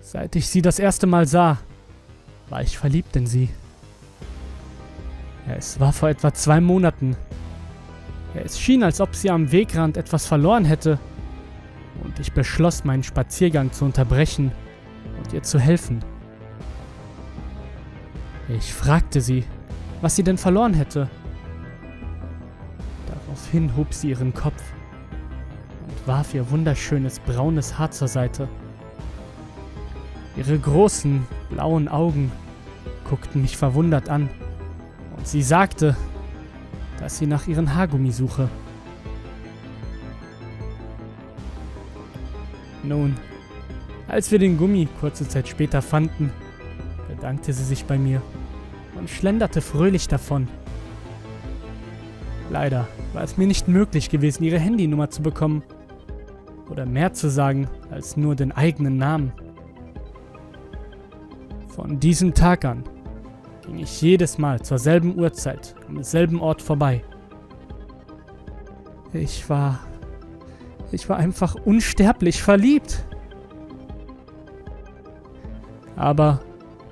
Seit ich sie das erste Mal sah, war ich verliebt in sie. Es war vor etwa zwei Monaten. Es schien, als ob sie am Wegrand etwas verloren hätte, und ich beschloss, meinen Spaziergang zu unterbrechen und ihr zu helfen. Ich fragte sie, was sie denn verloren hätte. Daraufhin hob sie ihren Kopf und warf ihr wunderschönes braunes Haar zur Seite. Ihre großen, blauen Augen guckten mich verwundert an und sie sagte, dass sie nach ihren Haargummi suche. Nun, als wir den Gummi kurze Zeit später fanden, bedankte sie sich bei mir und schlenderte fröhlich davon. Leider war es mir nicht möglich gewesen, ihre Handynummer zu bekommen oder mehr zu sagen als nur den eigenen Namen. Von diesem Tag an ging ich jedes Mal zur selben Uhrzeit am selben Ort vorbei. Ich war... Ich war einfach unsterblich verliebt. Aber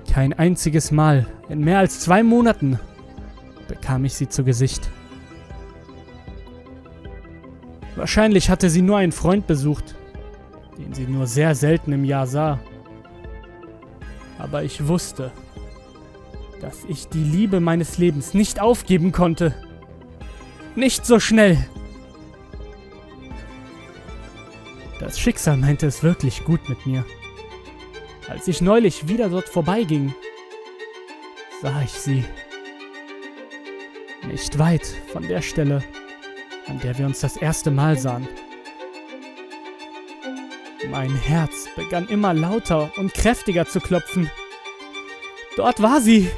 kein einziges Mal in mehr als zwei Monaten bekam ich sie zu Gesicht. Wahrscheinlich hatte sie nur einen Freund besucht, den sie nur sehr selten im Jahr sah. Aber ich wusste, dass ich die Liebe meines Lebens nicht aufgeben konnte. Nicht so schnell. Das Schicksal meinte es wirklich gut mit mir. Als ich neulich wieder dort vorbeiging, sah ich sie. Nicht weit von der Stelle, an der wir uns das erste Mal sahen. Mein Herz begann immer lauter und kräftiger zu klopfen. Dort war sie.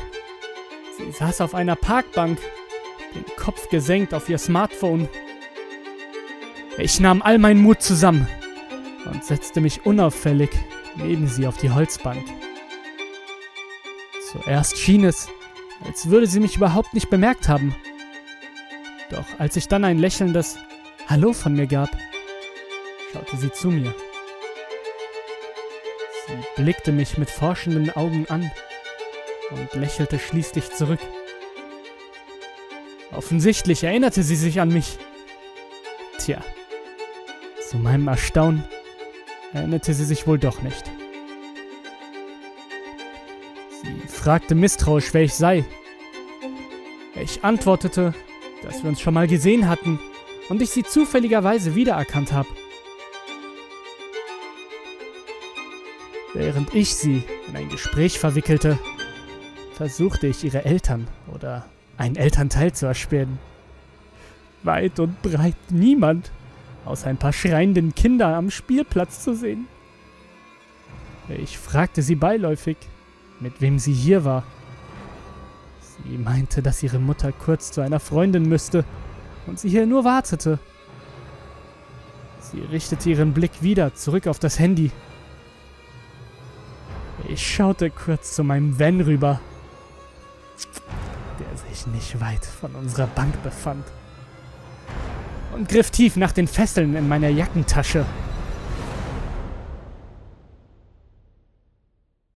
Sie saß auf einer Parkbank, den Kopf gesenkt auf ihr Smartphone. Ich nahm all meinen Mut zusammen und setzte mich unauffällig neben sie auf die Holzbank. Zuerst schien es, als würde sie mich überhaupt nicht bemerkt haben. Doch als ich dann ein lächelndes Hallo von mir gab, schaute sie zu mir. Sie blickte mich mit forschenden Augen an und lächelte schließlich zurück. Offensichtlich erinnerte sie sich an mich. Tja, zu meinem Erstaunen erinnerte sie sich wohl doch nicht. Sie fragte misstrauisch, wer ich sei. Ich antwortete, dass wir uns schon mal gesehen hatten und ich sie zufälligerweise wiedererkannt habe. Während ich sie in ein Gespräch verwickelte, versuchte ich ihre Eltern oder einen Elternteil zu erspähen. Weit und breit niemand, außer ein paar schreienden Kinder am Spielplatz zu sehen. Ich fragte sie beiläufig, mit wem sie hier war. Sie meinte, dass ihre Mutter kurz zu einer Freundin müsste und sie hier nur wartete. Sie richtete ihren Blick wieder zurück auf das Handy. Ich schaute kurz zu meinem Van rüber der sich nicht weit von unserer Bank befand. Und griff tief nach den Fesseln in meiner Jackentasche.